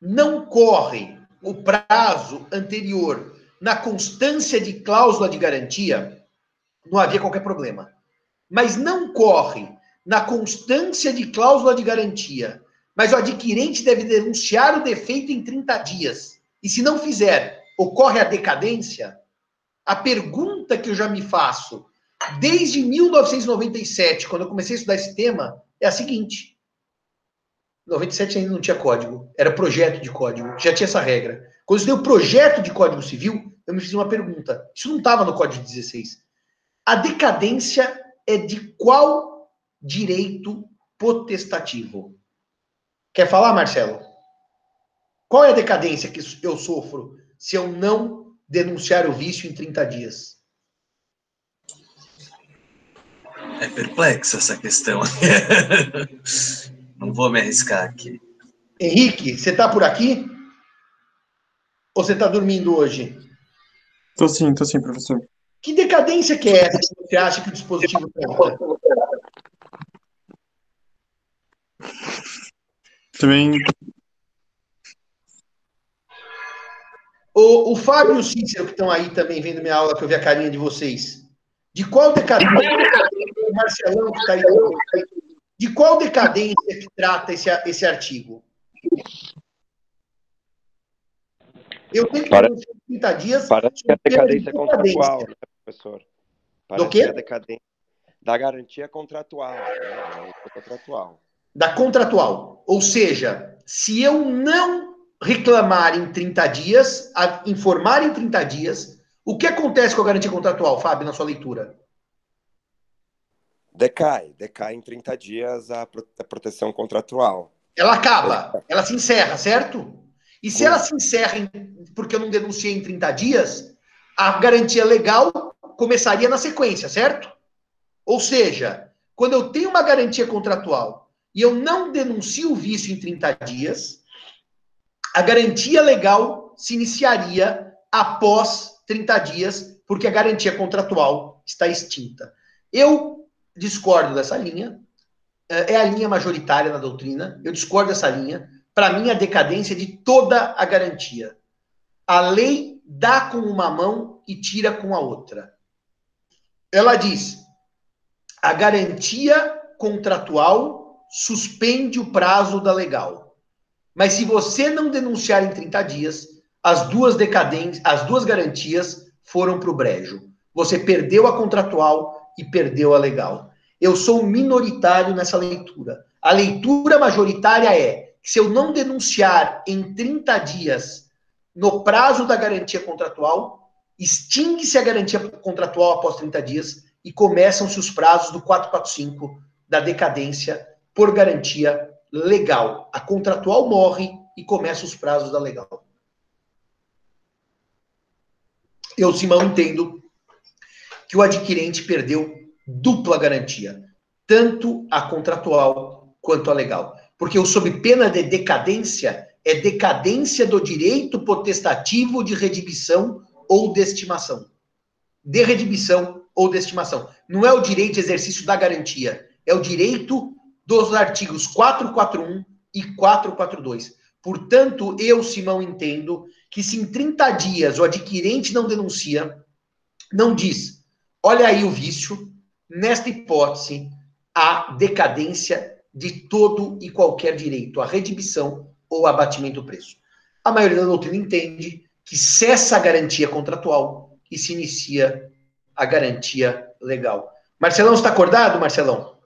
não corre o prazo anterior na constância de cláusula de garantia, não havia qualquer problema. Mas não corre na constância de cláusula de garantia, mas o adquirente deve denunciar o defeito em 30 dias. E se não fizer, ocorre a decadência? A pergunta que eu já me faço desde 1997, quando eu comecei a estudar esse tema, é a seguinte: 97 ainda não tinha código, era projeto de código, já tinha essa regra. Quando eu estudei o projeto de Código Civil, eu me fiz uma pergunta. Isso não estava no Código 16. A decadência é de qual direito potestativo? Quer falar, Marcelo? Qual é a decadência que eu sofro se eu não denunciar o vício em 30 dias? É perplexa essa questão. não vou me arriscar aqui. Henrique, você está por aqui? Ou você está dormindo hoje? Tô sim, tô sim, professor. Que decadência que é essa que você acha que o dispositivo trata? Também. O, o Fábio e o Cícero, que estão aí também vendo minha aula, que eu vi a carinha de vocês. De qual decadência? O Marcelão, que está aí. De qual decadência que trata esse, esse artigo? Eu tenho que Parece, 30 dias. parece que a decadência é contratual, né, professor? Parece Do quê? que a decadência da garantia contratual. Né? contratual. Da contratual. Ou seja, se eu não reclamar em 30 dias, a- informar em 30 dias, o que acontece com a garantia contratual, Fábio, na sua leitura? Decai, decai em 30 dias a, pro- a proteção contratual. Ela acaba, ela se encerra, certo? E se ela se encerra em- porque eu não denunciei em 30 dias, a garantia legal começaria na sequência, certo? Ou seja, quando eu tenho uma garantia contratual e eu não denuncio o vício em 30 dias, a garantia legal se iniciaria após 30 dias, porque a garantia contratual está extinta. Eu discordo dessa linha, é a linha majoritária na doutrina, eu discordo dessa linha. Para mim, a decadência é de toda a garantia. A lei dá com uma mão e tira com a outra. Ela diz: a garantia contratual suspende o prazo da legal. Mas se você não denunciar em 30 dias, as duas decadências, as duas garantias foram para o brejo. Você perdeu a contratual e perdeu a legal. Eu sou minoritário nessa leitura. A leitura majoritária é que se eu não denunciar em 30 dias no prazo da garantia contratual, extingue-se a garantia contratual após 30 dias e começam-se os prazos do 445 da decadência por garantia legal. A contratual morre e começa os prazos da legal. Eu, Simão, entendo que o adquirente perdeu dupla garantia, tanto a contratual quanto a legal. Porque o sob pena de decadência é decadência do direito potestativo de redibição ou de estimação. De redibição ou de estimação. Não é o direito de exercício da garantia, é o direito dos artigos 441 e 442. Portanto, eu, Simão, entendo que se em 30 dias o adquirente não denuncia, não diz, olha aí o vício, nesta hipótese, a decadência de todo e qualquer direito, a redibição ou abatimento do preço. A maioria da doutrina entende que cessa a garantia contratual e se inicia a garantia legal. Marcelão, está acordado, Marcelão?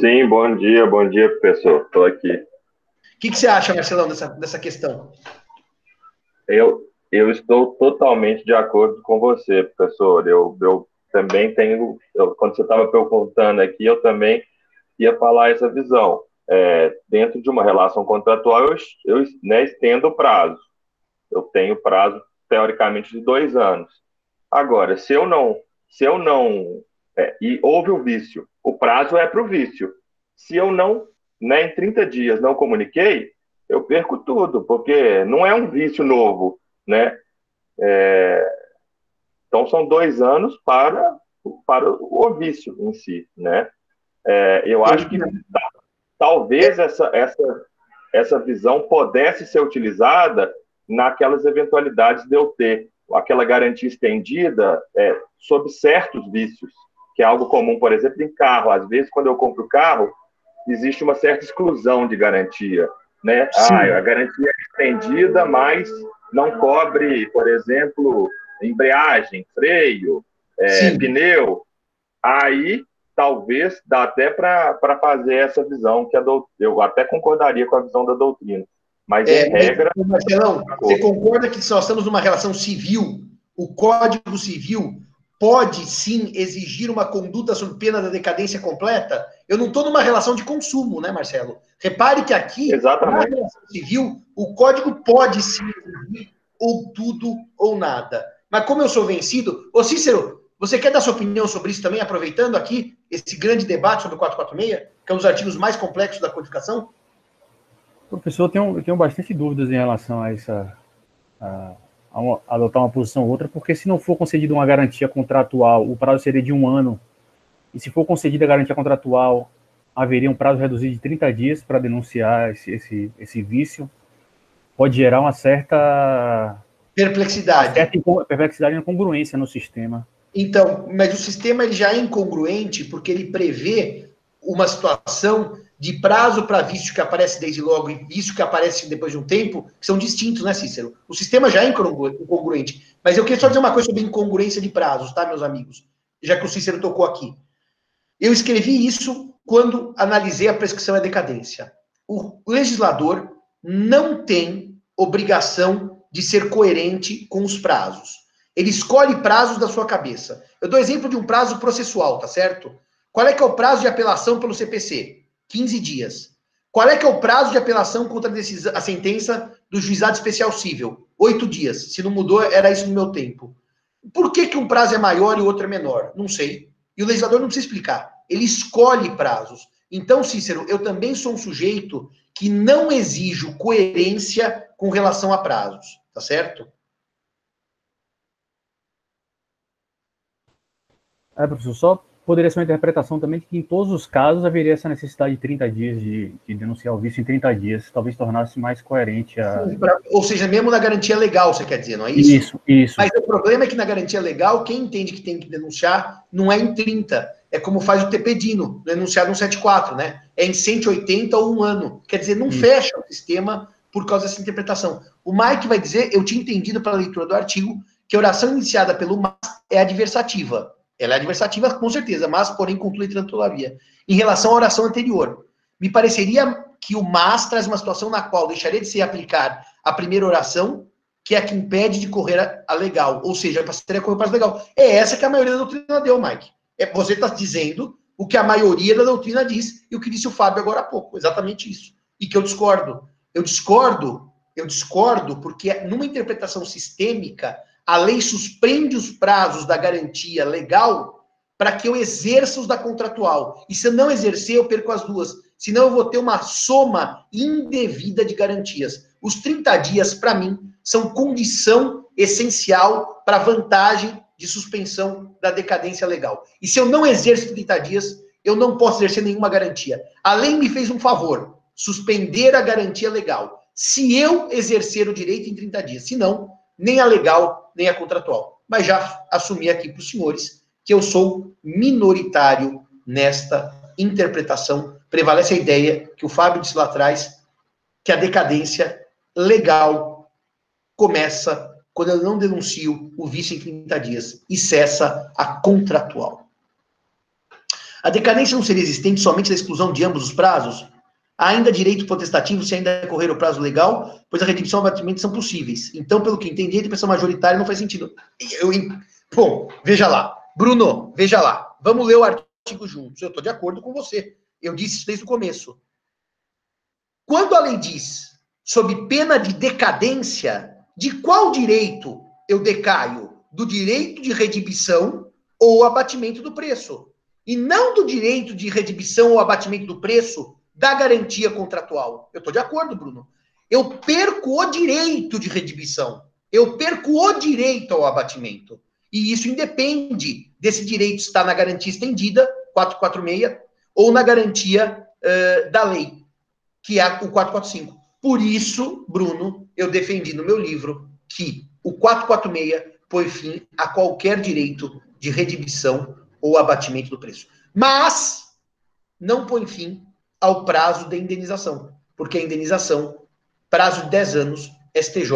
Sim, bom dia, bom dia, professor. Estou aqui. O que, que, você acha, Marcelão, dessa, dessa questão? Eu, eu estou totalmente de acordo com você, professor. Eu, eu também tenho, eu, quando você estava perguntando aqui, eu também ia falar essa visão é, dentro de uma relação contratual, eu, eu né, estendo o prazo. Eu tenho prazo, teoricamente, de dois anos. Agora, se eu não, se eu não, é, e houve o vício, o prazo é para o vício. Se eu não, né, em 30 dias não comuniquei, eu perco tudo, porque não é um vício novo, né? É, então, são dois anos para, para o vício em si, né? É, eu acho que talvez essa, essa, essa visão pudesse ser utilizada naquelas eventualidades de eu ter aquela garantia estendida é, sobre certos vícios, que é algo comum, por exemplo, em carro. Às vezes, quando eu compro carro, existe uma certa exclusão de garantia. Né? Ah, a garantia é estendida, mas não cobre, por exemplo, embreagem, freio, é, pneu. Aí talvez dá até para fazer essa visão que a do, eu até concordaria com a visão da doutrina. Mas é, em regra. Marcelão, você concorda que se nós estamos numa relação civil, o Código Civil pode sim exigir uma conduta sob pena da decadência completa? Eu não estou numa relação de consumo, né, Marcelo? Repare que aqui, Exatamente. na relação civil, o código pode sim exigir ou tudo ou nada. Mas como eu sou vencido, ô Cícero, você quer dar sua opinião sobre isso também, aproveitando aqui esse grande debate sobre o 446, que é um dos artigos mais complexos da codificação? Professor, eu tenho, eu tenho bastante dúvidas em relação a essa. A, adotar uma posição ou outra, porque se não for concedida uma garantia contratual, o prazo seria de um ano, e se for concedida a garantia contratual, haveria um prazo reduzido de 30 dias para denunciar esse, esse, esse vício. Pode gerar uma certa perplexidade. Uma certa perplexidade e incongruência no sistema. Então, mas o sistema ele já é incongruente porque ele prevê uma situação de prazo para vício que aparece desde logo e vício que aparece depois de um tempo, que são distintos, né, Cícero? O sistema já é incongruente. Mas eu queria só dizer uma coisa sobre incongruência de prazos, tá, meus amigos? Já que o Cícero tocou aqui. Eu escrevi isso quando analisei a prescrição e a decadência. O legislador não tem obrigação de ser coerente com os prazos. Ele escolhe prazos da sua cabeça. Eu dou exemplo de um prazo processual, tá certo? Qual é que é o prazo de apelação pelo CPC? 15 dias. Qual é que é o prazo de apelação contra a, decisão, a sentença do juizado especial civil? Oito dias. Se não mudou, era isso no meu tempo. Por que, que um prazo é maior e o outro é menor? Não sei. E o legislador não precisa explicar. Ele escolhe prazos. Então, Cícero, eu também sou um sujeito que não exijo coerência com relação a prazos, tá certo? É, professor, só poderia ser uma interpretação também de que em todos os casos haveria essa necessidade de 30 dias de, de denunciar o vício em 30 dias, talvez tornasse mais coerente a. Ou seja, mesmo na garantia legal, você quer dizer, não é isso? Isso, isso. Mas o problema é que na garantia legal, quem entende que tem que denunciar não é em 30. É como faz o TPDino, no enunciado 174, né? É em 180 ou um ano. Quer dizer, não isso. fecha o sistema por causa dessa interpretação. O Mike vai dizer, eu tinha entendido pela leitura do artigo, que a oração iniciada pelo mas é adversativa. Ela é adversativa, com certeza, mas, porém, contudo, entretanto, todavia. Em relação à oração anterior, me pareceria que o mas traz uma situação na qual deixaria de se aplicar a primeira oração, que é a que impede de correr a, legal, ou seja, passaria a correr a legal. É essa que a maioria da doutrina deu, Mike. É, você está dizendo o que a maioria da doutrina diz e o que disse o Fábio agora há pouco, exatamente isso. E que eu discordo. Eu discordo, eu discordo porque numa interpretação sistêmica, a lei suspende os prazos da garantia legal para que eu exerça os da contratual. E se eu não exercer, eu perco as duas. Senão eu vou ter uma soma indevida de garantias. Os 30 dias, para mim, são condição essencial para vantagem de suspensão da decadência legal. E se eu não exerço 30 dias, eu não posso exercer nenhuma garantia. A lei me fez um favor, suspender a garantia legal. Se eu exercer o direito em 30 dias, se não, nem a legal, nem a contratual. Mas já assumi aqui para os senhores que eu sou minoritário nesta interpretação. Prevalece a ideia que o Fábio disse lá atrás, que a decadência legal começa quando eu não denuncio o vício em 30 dias e cessa a contratual. A decadência não seria existente somente da exclusão de ambos os prazos? Ainda direito potestativo se ainda correr o prazo legal, pois a redimissão e abatimento são possíveis. Então, pelo que entendi, a interpretação majoritária não faz sentido. Eu, bom, veja lá. Bruno, veja lá. Vamos ler o artigo juntos. Eu estou de acordo com você. Eu disse isso desde o começo. Quando a lei diz sob pena de decadência, de qual direito eu decaio? Do direito de redibição ou abatimento do preço. E não do direito de redibição ou abatimento do preço da garantia contratual. Eu estou de acordo, Bruno. Eu perco o direito de redibição. Eu perco o direito ao abatimento. E isso independe desse direito estar na garantia estendida, 446, ou na garantia uh, da lei, que é o 445. Por isso, Bruno, eu defendi no meu livro que o 446 põe fim a qualquer direito de redibição ou abatimento do preço. Mas não põe fim ao prazo da indenização, porque a indenização, prazo de 10 anos, STJ,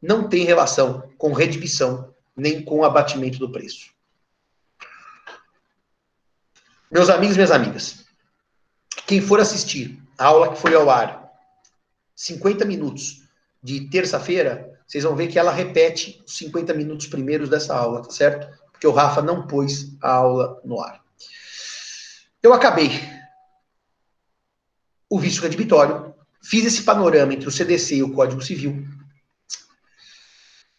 não tem relação com redibição nem com abatimento do preço. Meus amigos minhas amigas, quem for assistir a aula que foi ao ar 50 minutos de terça-feira, vocês vão ver que ela repete os 50 minutos primeiros dessa aula, tá certo? Porque o Rafa não pôs a aula no ar. Eu acabei o vício redibitório, fiz esse panorama entre o CDC e o Código Civil.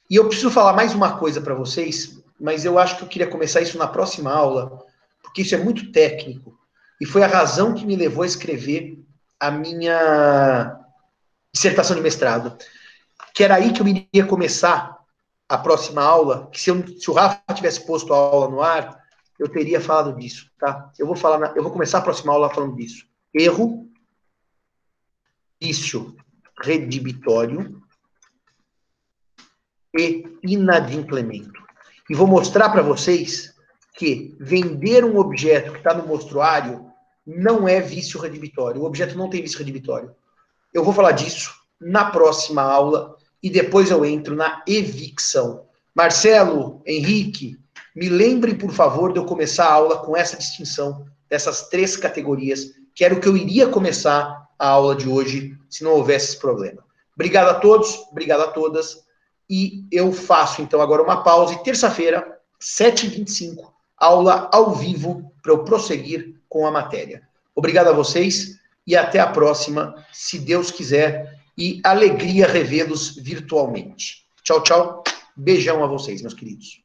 E eu preciso falar mais uma coisa para vocês, mas eu acho que eu queria começar isso na próxima aula, porque isso é muito técnico. E foi a razão que me levou a escrever a minha dissertação de mestrado, que era aí que eu iria começar a próxima aula, que se, eu, se o Rafa tivesse posto a aula no ar, eu teria falado disso, tá? Eu vou falar, na, eu vou começar a próxima aula falando disso. Erro, vício redibitório e inadimplemento. E vou mostrar para vocês que vender um objeto que está no mostruário não é vício redibitório. O objeto não tem vício redibitório. Eu vou falar disso na próxima aula e depois eu entro na evicção. Marcelo, Henrique, me lembre, por favor, de eu começar a aula com essa distinção dessas três categorias, que era o que eu iria começar a aula de hoje, se não houvesse esse problema. Obrigado a todos, obrigado a todas. E eu faço, então, agora uma pausa. E terça-feira, 7h25, aula ao vivo para eu prosseguir com a matéria. Obrigado a vocês e até a próxima, se Deus quiser, e alegria revê-los virtualmente. Tchau, tchau. Beijão a vocês, meus queridos.